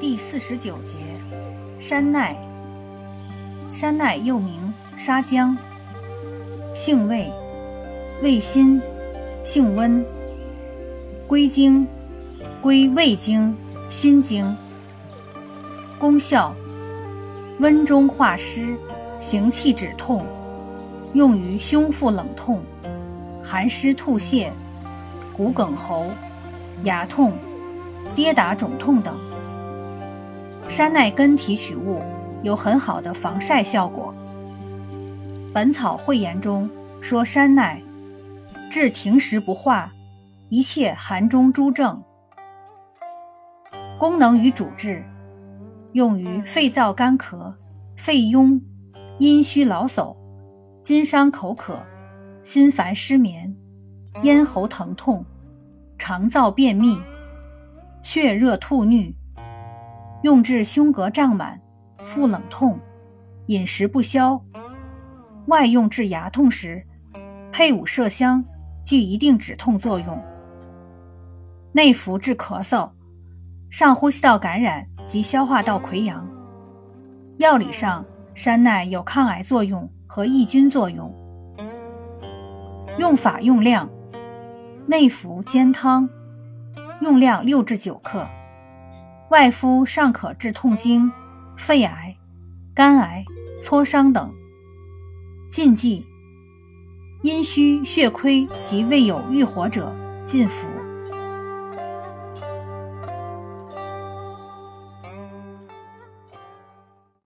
第四十九节，山奈。山奈又名沙姜，性味，味辛，性温，归经，归胃经、心经。功效，温中化湿，行气止痛，用于胸腹冷痛、寒湿吐泻、骨梗喉、牙痛、跌打肿痛等。山奈根提取物有很好的防晒效果。《本草汇言》中说，山奈治停食不化，一切寒中诸症。功能与主治，用于肺燥干咳、肺痈、阴虚劳嗽、津伤口渴、心烦失眠、咽喉疼痛、肠燥便秘、血热吐衄。用治胸膈胀满、腹冷痛、饮食不消；外用治牙痛时，配伍麝香，具一定止痛作用。内服治咳嗽、上呼吸道感染及消化道溃疡。药理上，山奈有抗癌作用和抑菌作用。用法用量：内服煎汤，用量六至九克。外敷尚可治痛经、肺癌、肝癌、挫伤等。禁忌：阴虚血亏及未有郁火者禁服。